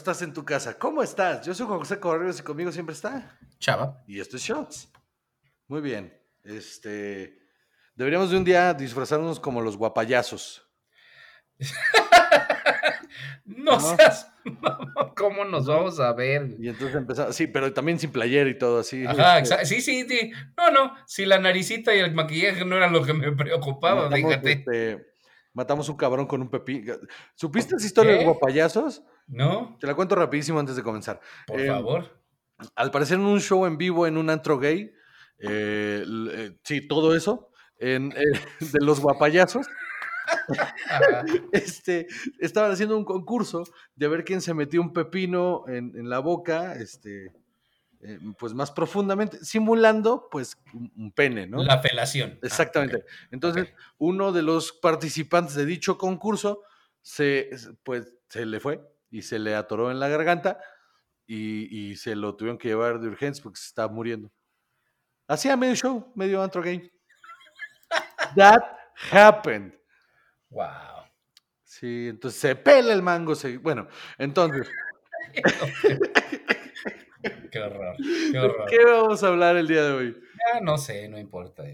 Estás en tu casa, ¿cómo estás? Yo soy Juan José Correos y conmigo siempre está. Chava. Y esto es Shots. Muy bien. Este. Deberíamos de un día disfrazarnos como los guapayazos. no, ¿No? seas. ¿Cómo nos vamos a ver? Y entonces empezamos. Sí, pero también sin playera y todo así. Ajá, Este, sí, sí, sí. No, no, si la naricita y el maquillaje no era lo que me preocupaba, fíjate. este, matamos un cabrón con un pepino. ¿Supiste esa historia de los guapayazos? ¿No? Te la cuento rapidísimo antes de comenzar. Por Eh, favor. Al parecer en un show en vivo en un antro gay, eh, eh, sí, todo eso, en, eh, de los guapayazos, este, estaban haciendo un concurso de ver quién se metió un pepino en, en la boca, este, eh, pues más profundamente, simulando pues un, pene, ¿no? La felación. Ah, Exactamente. Entonces, uno de los participantes de dicho concurso se, pues, se le fue y se le atoró en la garganta y, y se lo tuvieron que llevar de urgencia porque se estaba muriendo. Hacía medio show, medio antro gay. That happened. Wow. Sí, entonces se pela el mango. se- bueno, entonces, Qué horror, qué horror. ¿qué vamos a hablar el día de hoy? Ya no sé, no importa.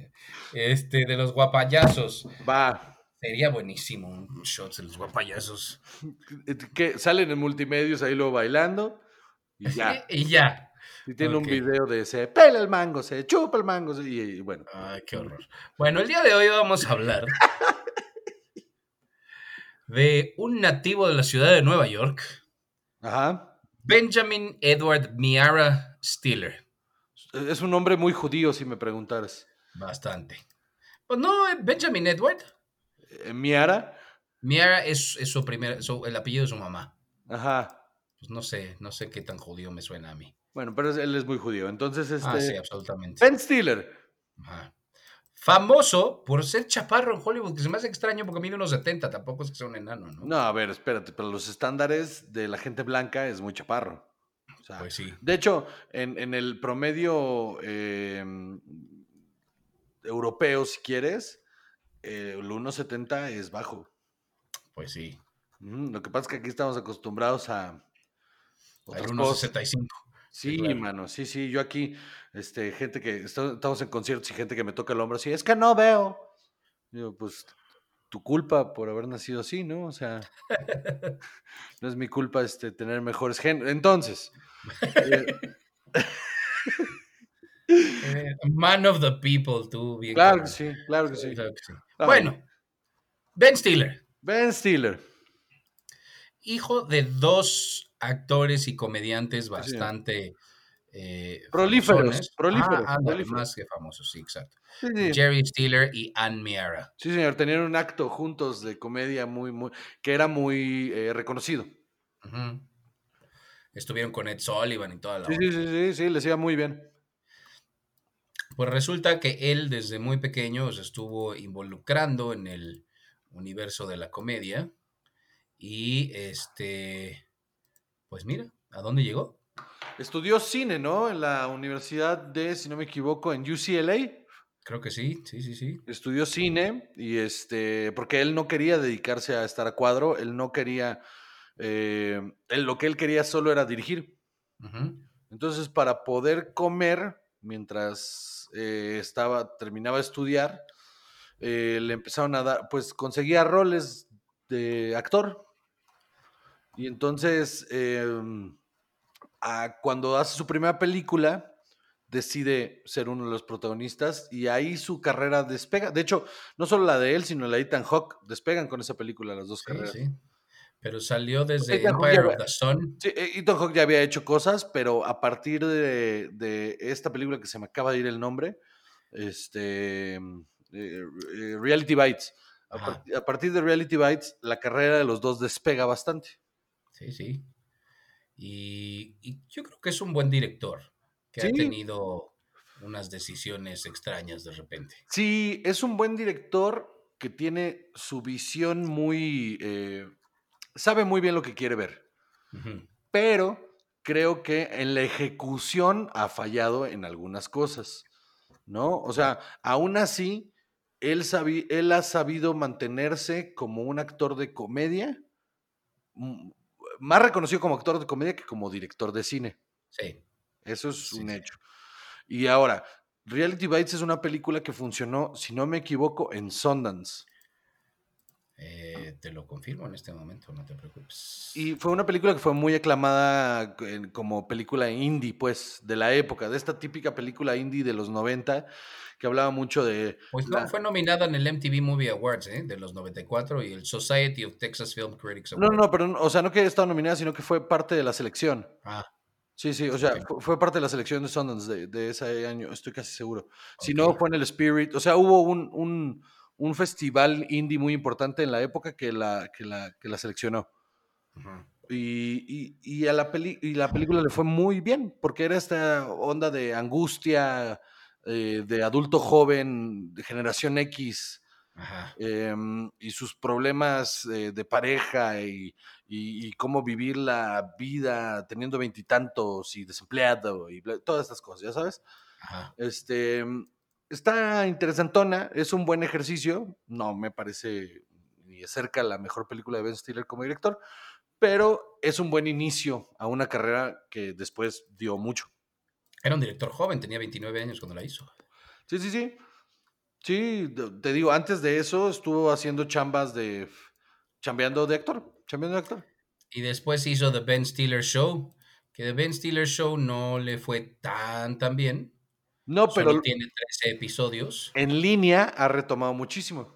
Este, de los guapayazos. Va, Sería buenísimo un shot de los guapayazos. que salen en multimedios ahí luego bailando y ya. Y ya. Y tiene un video de se pela el mango, se chupa el mango, y, y bueno. Ay, qué horror. Bueno, el día de hoy vamos a hablar de un nativo de la ciudad de Nueva York, Ajá. Benjamin Edward Miara Stiller. Es un nombre muy judío, si me preguntaras. Bastante. Pues no, eh, Benjamin Edward. Eh, Miara. Miara es, es su primer, su- el apellido de su mamá. Ajá. Pues no sé, no sé qué tan judío me suena a mí. Bueno, pero él es muy judío. Entonces, este. Ah, sí, absolutamente. Ben Stiller. Ajá. Famoso por ser chaparro en Hollywood, que se me hace extraño porque mide unos 70, tampoco es que sea un enano, ¿no? No, a ver, espérate, pero los estándares de la gente blanca es muy chaparro. O sea, Pues sí. de hecho, en, en el promedio eh, europeo, si quieres, eh, el 1,70 es bajo. Pues sí. Mm, Lo que pasa es que aquí estamos acostumbrados a otras unos cosas. 65. Sí, claro. mano, sí, sí. Yo aquí, este, gente que estamos en conciertos y gente que me toca el hombro así, es que no veo. Digo, pues, tu culpa por haber nacido así, ¿no? O sea, no es mi culpa este, tener mejores genes. Entonces, eh, Eh, man of the people, tú, bien. claro que sí, claro que sí. Claro que sí. Ay. Bueno, Ben Stiller, Ben Stiller. hijo de dos actores y comediantes bastante eh, Prolíferos, Ah, ándale, prolíferos. más que famosos, sí, exacto. Sí, sí. Jerry Stiller y Ann Miara. Sí, señor, tenían un acto juntos de comedia muy, muy, que era muy eh, reconocido. Estuvieron con Ed Sullivan y toda la Sí, sí, sí, sí, sí, les iba muy bien. Pues resulta que él desde muy pequeño se estuvo involucrando en el universo de la comedia y este, pues mira, ¿a dónde llegó? Estudió cine, ¿no? En la universidad de, si no me equivoco, en UCLA. Creo que sí, sí, sí, sí. Estudió cine y este, porque él no quería dedicarse a estar a cuadro, él no quería, eh, él- lo que él quería solo era dirigir. Entonces, para poder comer mientras eh, estaba, terminaba de estudiar, eh, le empezaron a dar, pues conseguía roles de actor. Y entonces, em, a- cuando hace su primera película, decide ser uno de los protagonistas y ahí su carrera despega. De hecho, no solo la de él, sino la de Ethan Hawke despegan con esa película las dos Sí, carreras. sí. Pero salió desde Ethan Empire of the Sun. Sí, eh, Ethan Hawke ya había hecho cosas, pero a partir de, de esta película que se me acaba de ir el nombre, este, eh, eh, Reality Bites. A, part- a partir de Reality Bites, la carrera de los dos despega bastante. Sí, sí. Y, y yo creo que es un buen director que ha tenido unas decisiones extrañas de repente. Sí, es un buen director que tiene su visión muy... eh, sabe muy bien lo que quiere ver, pero creo que en la ejecución ha fallado en algunas cosas, ¿no? O sea, aún así, él, él ha sabido mantenerse como un actor de comedia mm, más reconocido como actor de comedia que como director de cine. Sí. Eso es Sí, un sí. hecho. Y ahora, Reality Bites es una película que funcionó, si no me equivoco, en Sundance. Eh, te lo confirmo en este momento, no te preocupes. Y fue una película que fue muy aclamada en- como película indie, pues, de la época, de esta típica película indie de los 90, que hablaba mucho de... Pues no, la- fue nominada en el MTV Movie Awards ¿eh? de los 94 y el Society of Texas Film Critics No, Awards. no, pero, no- o sea, no que estaba nominada, sino que fue parte de la selección. Ah, Sí, sí, o sea, fue, parte de la selección de Sundance de, de ese año, estoy casi seguro. Si no, fue en el Spirit, o sea, hubo un, un, un festival indie muy importante en la época que la, que la, que la seleccionó. Y, y- y a la peli- y la película le fue muy bien, porque era esta onda de angustia, eh, de adulto joven, de generación X, ajá, em, y sus problemas eh, de pareja y, y- y cómo vivir la vida teniendo veintitantos y, desempleado y bla- todas estas cosas, ya sabes. ajá. Este, está interesantona, es un buen ejercicio, no me parece ni de cerca la mejor película de Ben Stiller como director, pero es un buen inicio a una carrera que después dio mucho. Era un director joven, tenía 29 años cuando la hizo. Sí, sí, sí. Sí, te digo, antes de eso estuvo haciendo chambas de. chambeando de actor. Chambeando de actor. Y después hizo The Ben Stiller Show, que The Ben Stiller Show no le fue tan tan bien. No, pero Solo tiene 13 episodios. en línea ha retomado muchísimo.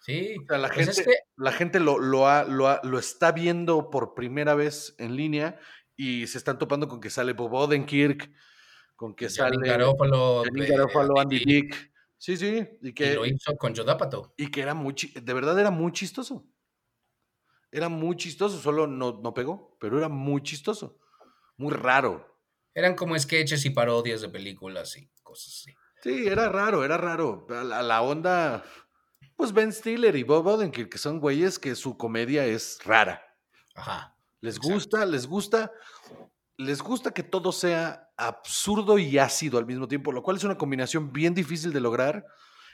Sí, O sea, la pues gente, es que la gente lo, lo, ha- lo, ha- lo está viendo por primera vez en línea y se están topando con que sale Bob Odenkirk, con que sale Janine Garofalo, Janín eh, Andy Dick. Sí, sí, y y que, lo hizo con Joe D'Apato. y que era muy, de verdad era muy chistoso. Era muy chistoso, solo no, no pegó, pero era muy chistoso, muy raro. Eran como sketches y parodias de películas y cosas así. Sí, era raro, era raro. A La, la onda, pues Ben Stiller y Bob Odenkirk, que son güeyes que su comedia es rara. Ajá. Les Exacto. gusta, les gusta, les gusta que todo sea absurdo y ácido al mismo tiempo, lo cual es una combinación bien difícil de lograr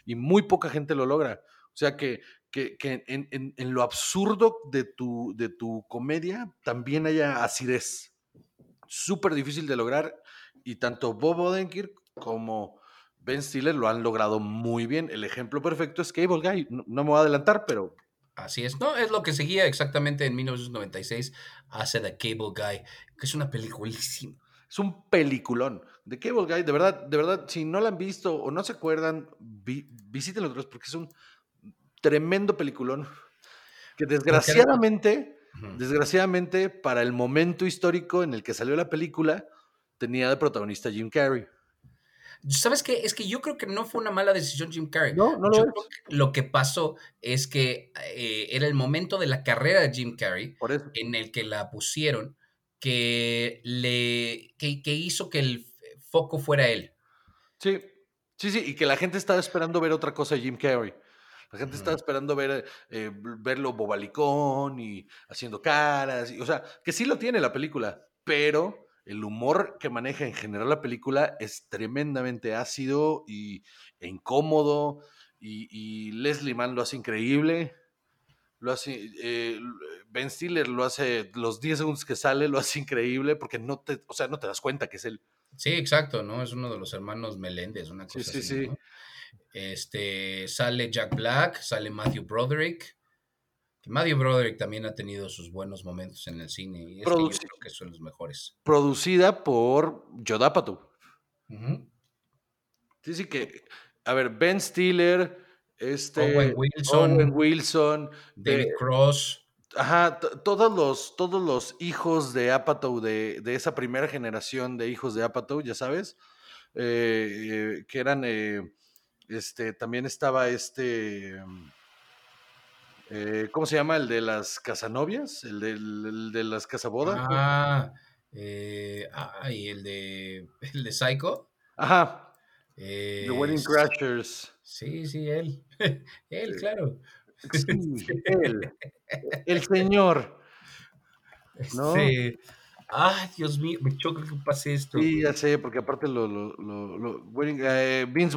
y muy poca gente lo logra. O sea que, que, que en, en- en lo absurdo de tu, de tu comedia también haya acidez. Súper difícil de lograr y tanto Bob Odenkirk como Ben Stiller lo han logrado muy bien. El ejemplo perfecto es Cable Guy. No, no me voy a adelantar, pero Así es. No, es lo que seguía exactamente en 1996. Hace The Cable Guy, que es una peliculísima. Es un peliculón. De Cable Guy, de verdad, de verdad, si no la han visto o no se acuerdan, vi, visítenlo otros porque es un tremendo peliculón. Que desgraciadamente, Desgraciadamente, para el momento histórico en el que salió la película, tenía de protagonista Jim Carrey. ¿Sabes qué? Es que yo creo que no fue una mala decisión Jim Carrey. No, no lo Yo creo que lo que pasó es que eh, era el momento de la carrera de Jim Carrey Por eso. en el que la pusieron que le que, que hizo que el foco fuera él. Sí, sí, sí, y que la gente estaba esperando ver otra cosa de Jim Carrey. La gente estaba esperando ver, eh, verlo bobalicón y haciendo caras. y- o sea, que sí lo tiene la película, pero el humor que maneja en general la película es tremendamente ácido y, e incómodo. Y, y Leslie Mann lo hace increíble. Lo hace, eh, ben Stiller lo hace, los 10 segundos que sale, lo hace increíble porque no te, o sea, no te das cuenta que es él. Sí, exacto, ¿no? Es uno de los hermanos Meléndez, una Sí, cosa sí, así, sí. ¿no? Este, sale Jack Black, sale Matthew Broderick. que Matthew Broderick también ha tenido sus buenos momentos en el cine y es que yo creo que son los mejores. Producida por Apatow. Ujú. Sí, sí que. A ver, Ben Stiller, este. Owen Wilson. Owen Wilson, David eh, Cross. ajá, todos los, todos los hijos de Apatow, de, de esa primera generación de hijos de Apatow, ya sabes, eh, eh, que eran. eh, este, también estaba este. mm, eh, ¿Cómo se llama? El de las casanovias, el, de las casabodas. Ah, eh, ah, y el de, el de Psycho. Ajá, eh, The Wedding Crashers. Sí, sí, él. él, claro. Sí, él, el señor. ¿no? Este, Ay, Dios mío, me choca que pase esto. Sí, ya sé, porque aparte lo, lo, lo, lo- eh, Vince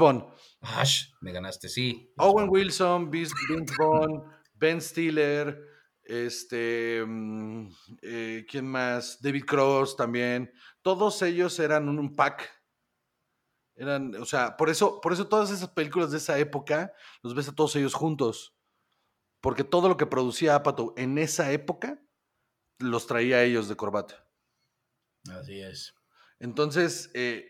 Ash, me ganaste, sí. Owen Wilson, Vince, Vince Vaughn, Ben Stiller, Este, mm, eh, ¿quién más? David Cross también. Todos ellos eran un, un pack. Eran, o sea, por eso, por eso todas esas películas de esa época los ves a todos ellos juntos. Porque todo lo que producía Apatow en esa época los traía a ellos de corbata. Así es. Entonces, eh,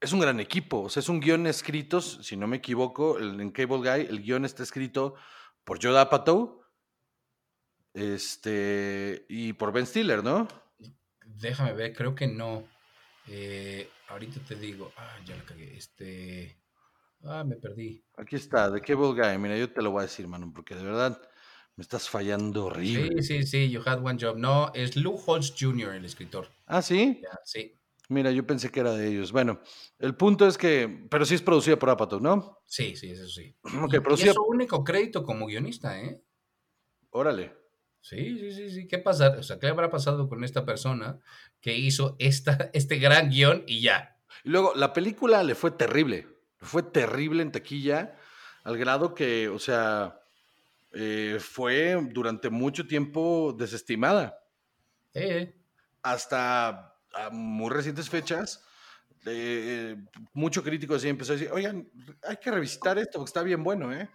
es un gran equipo. O sea, es un guion escrito, si no me equivoco, en Cable Guy, el guion está escrito por Joe Apatow este, y por Ben Stiller, ¿no? Déjame ver, creo que no. Eh, ahorita te digo. Ah, ya la cagué. Este. Ah, me perdí. Aquí está, The Cable Guy. Mira, yo te lo voy a decir, mano, porque de verdad me estás fallando horrible. Sí, sí, sí, You Had One Job. No, es Lou Holtz Jr., el escritor. Ah, sí. Ya, sí. Mira, yo pensé que era de ellos. Bueno, el punto es que, pero sí es producida por Apatow, ¿no? Sí, sí, eso sí. Ok, y, y producida. es su único crédito como guionista, ¿eh? Órale. Sí, sí, sí, sí. ¿Qué pasa? O sea, ¿qué habrá pasado con esta persona que hizo esta, este gran guion y ya? Y luego, la película le fue terrible. Le fue terrible en taquilla, al grado que, o sea, eh, fue durante mucho tiempo desestimada. Sí, Hasta a muy recientes fechas, eh, mucho crítico así empezó a decir, oigan, hay que revisitar esto porque está bien bueno, ¿eh?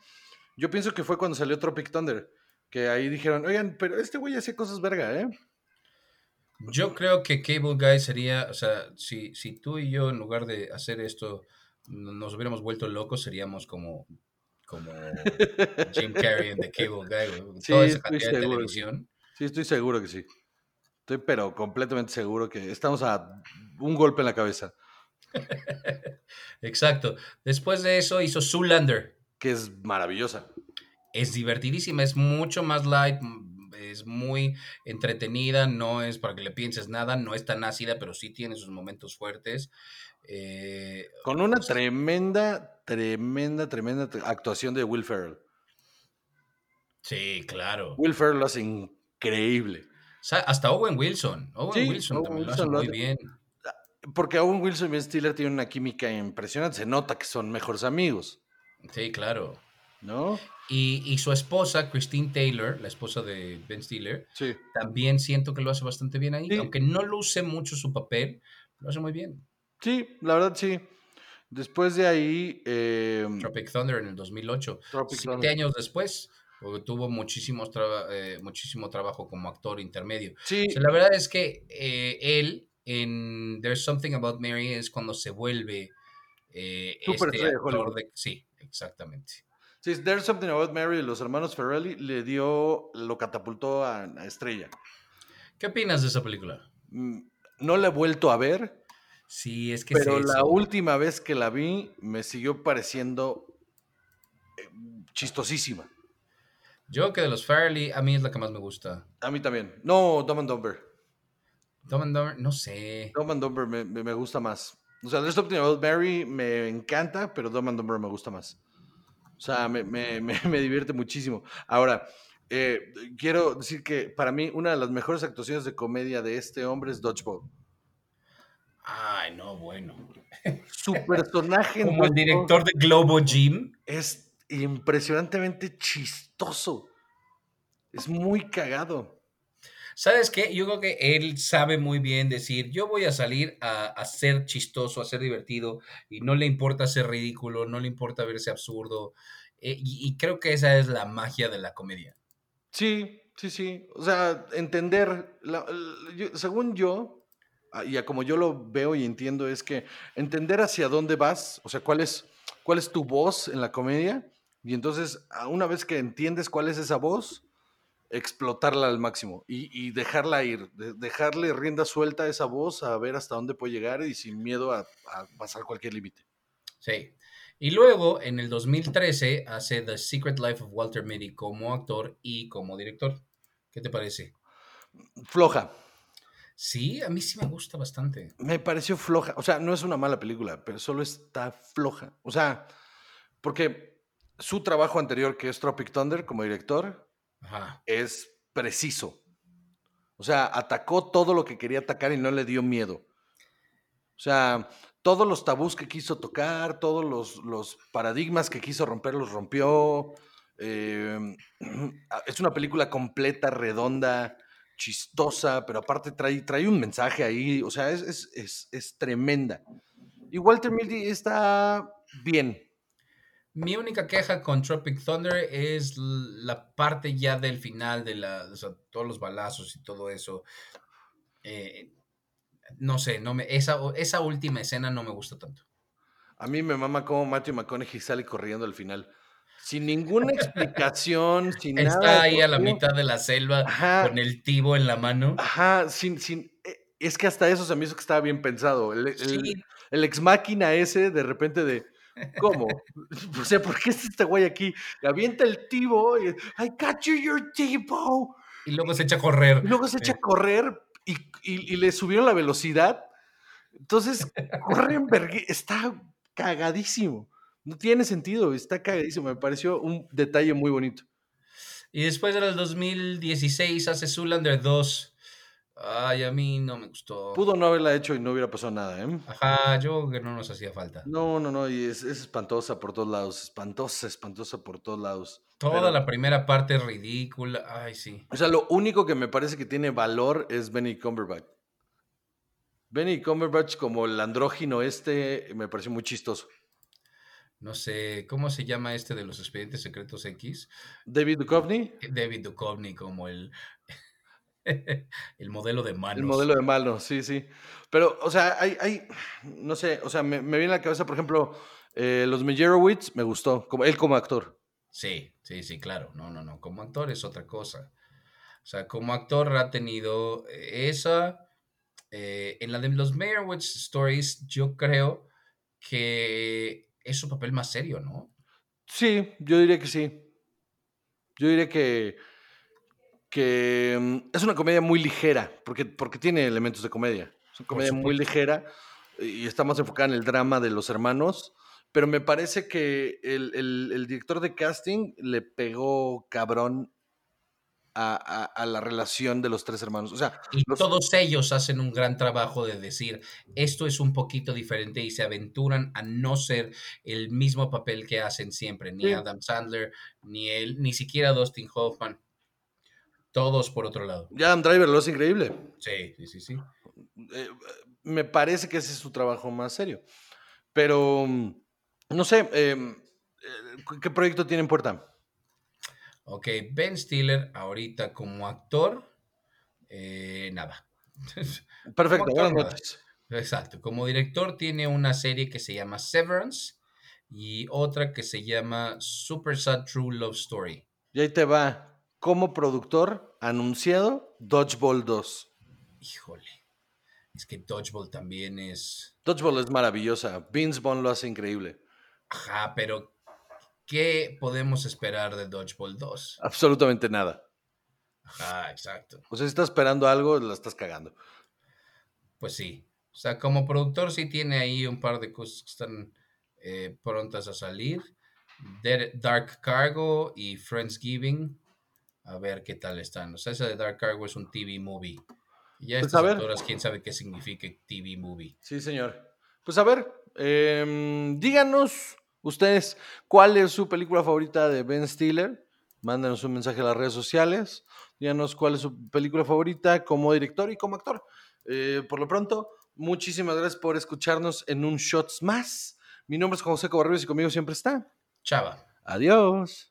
Yo pienso que fue cuando salió Tropic Thunder, que ahí dijeron, oigan, pero este güey hacía cosas verga, ¿eh? Yo creo que Cable Guy sería, o sea, si, si tú y yo en lugar de hacer esto nos hubiéramos vuelto locos, seríamos como, como Jim Carrey en The Cable Guy. Sí, Toda esa cantidad de televisión. Sí, estoy seguro que sí. Estoy pero completamente seguro que estamos a un golpe en la cabeza, Exacto. Después de eso hizo Zoolander. que es maravillosa. Es divertidísima, es mucho más light, es muy entretenida, no es para que le pienses nada, no es tan ácida, pero sí tiene sus momentos fuertes. Eh, Con una tremenda, tremenda, tremenda t- actuación de Will Ferrell. sí, claro. Will Ferrell lo hace increíble. O sea, hasta Owen Wilson. Owen Sí, Wilson Owen también lo Wilson hace lo muy hace. bien. Porque Owen Wilson y Ben Stiller tienen una química impresionante. Se nota que son mejores amigos, Sí, claro. ¿No? Y, y su esposa, Christine Taylor, la esposa de Ben Stiller, Sí. también siento que lo hace bastante bien ahí. Sí. Aunque no luce mucho su papel, lo hace muy bien. Sí, la verdad sí. Después de ahí. eh, Tropic Thunder en el 2008. Tropic Siete Thunder. años después, porque tuvo muchísimos traba- eh, muchísimo trabajo como actor intermedio. sí, O sea, la verdad es que eh, él en There's Something About Mary es cuando se vuelve eh, este Superestrella de actor de... Sí, exactamente. Sí, There's Something About Mary los hermanos Ferrelli le dio, lo catapultó a, a estrella. ¿Qué opinas de esa película? Mm, No la he vuelto a ver, Sí, es que pero la última vez que la vi me siguió pareciendo eh, chistosísima. Yo que de los Farley, a mí es la que más me gusta. A mí también. No, Dumb and Dumber. Dumb and Dumber, no sé. Dumb and Dumber me, me- me gusta más. O sea, There's Something About Mary me encanta, pero Dumb and Dumber me gusta más. O sea, me, me- me- me divierte muchísimo. Ahora, eh, quiero decir que para mí una de las mejores actuaciones de comedia de este hombre es Dodgeball. Ay, no, bueno. Su personaje Como el director de Globo Gym. es impresionantemente chistoso. Es muy cagado. ¿Sabes qué? Yo creo que él sabe muy bien decir, yo voy a salir a, a ser chistoso, a ser divertido, y no le importa ser ridículo, no le importa verse absurdo. Eh, y, creo que esa es la magia de la comedia. Sí, sí, sí. O sea, entender, la- según yo, ah, y a como yo lo veo y entiendo, es que entender hacia dónde vas, o sea, cuál es, cuál es tu voz en la comedia, y entonces, una vez que entiendes cuál es esa voz, explotarla al máximo y, y dejarla ir, de- dejarle rienda suelta a esa voz a ver hasta dónde puede llegar y sin miedo a, a pasar cualquier límite. Sí. Y luego, en el 2013, hace The Secret Life of Walter Mitty como actor y como director. ¿Qué te parece? Floja. Sí, a mí sí me gusta bastante. Me pareció floja. O sea, no es una mala película, pero solo está floja. O sea, porque su trabajo anterior, que es Tropic Thunder como director, Es preciso. O sea, atacó todo lo que quería atacar y no le dio miedo. O sea, todos los tabús que quiso tocar, todos los, los paradigmas que quiso romper, los rompió. Eh, es una película completa, redonda, chistosa, pero aparte trae, trae un mensaje ahí, o sea, es, es, es, es tremenda. Y Walter Mitty está bien. Mi única queja con Tropic Thunder es la parte ya del final de la, o sea, todos los balazos y todo eso. Eh, no sé, no me, esa, esa última escena no me gusta tanto. A mí me mama cómo Matthew McConaughey sale corriendo al final. Sin ninguna explicación, sin Está nada. Está ahí a la mitad de la selva Ajá. con el tibo en la mano. Ajá, sin, sin. eh, Es que hasta eso se me hizo que estaba bien pensado. El, el, Sí. el ex máquina ese, de repente de. ¿Cómo? O sea, ¿por qué está este güey aquí? Y avienta el tibo y. I got you your tibo. Y luego se echa a correr. Y luego se echa a correr y, y- y le subieron la velocidad. Entonces, corre en vergü- Está cagadísimo. No tiene sentido, está cagadísimo. Me pareció un detalle muy bonito. Y después del 2016 hace Zoolander 2. Ay, a mí no me gustó. Pudo no haberla hecho y no hubiera pasado nada, ¿eh? Ajá, yo creo que no nos hacía falta. No, no, no, y es, es espantosa por todos lados, espantosa, espantosa por todos lados. Toda Pero- la primera parte es ridícula. Ay, sí. O sea, lo único que me parece que tiene valor es Benny Cumberbatch. Benny Cumberbatch como el andrógino este me pareció muy chistoso. No sé, ¿cómo se llama este de los expedientes secretos X? David Duchovny, David Duchovny como el, el modelo de manos. el modelo de malo, sí, sí. Pero, o sea, hay, hay no sé, o sea, me, me viene a la cabeza, por ejemplo, eh, los Meyerowitz, me gustó, como, él como actor. Sí, sí, sí, claro. No, no, no. Como actor es otra cosa. O sea, como actor ha tenido eh, esa. eh, en la de los Meyerowitz Stories, yo creo que es su papel más serio, ¿no? Sí, yo diría que sí. Yo diría que, que mm, es una comedia muy ligera, porque, porque tiene elementos de comedia. Es una comedia muy ligera y está más enfocada en el drama de los hermanos, pero me parece que el, el- el director de casting le pegó cabrón a, a- a la relación de los tres hermanos. O sea, Y los- todos ellos hacen un gran trabajo de decir, esto es un poquito diferente y se aventuran a no ser el mismo papel que hacen siempre, ni Sí. Adam Sandler, ni él, ni siquiera Dustin Hoffman. Todos por otro lado. ya Driver lo hace increíble. Sí, sí, sí, sí. eh, me parece que ese es su trabajo más serio. Pero, mm, no sé, em, eh, ¿qué proyecto tiene en puerta? Ok, Ben Stiller ahorita como actor, eh, nada. Perfecto, buenas nada. noches. Exacto, como director tiene una serie que se llama Severance y otra que se llama Super Sad True Love Story. Y ahí te va. Como productor, anunciado Dodgeball 2. Híjole, es que Dodgeball también es... Dodgeball es maravillosa. Vince Vaughn lo hace increíble. Ajá, pero ¿qué podemos esperar de Dodgeball 2? Absolutamente nada. Ajá, exacto. O sea, si estás esperando algo, la estás cagando. Pues sí. O sea, como productor sí tiene ahí un par de cosas que están eh, prontas a salir. Dark Cargo y Friendsgiving. A ver qué tal están. O sea, esa de Dark Cargo es un TV movie. Y ya Pues, estas a ver. alturas, quién sabe qué significa TV movie. Sí, señor. Pues a ver, em, díganos ustedes cuál es su película favorita de Ben Stiller. Mándenos un mensaje a las redes sociales. Díganos cuál es su película favorita como director y como actor. Eh, por lo pronto, muchísimas gracias por escucharnos en un Shots más. Mi nombre es José Cobarrios y conmigo siempre está. Chava. Adiós.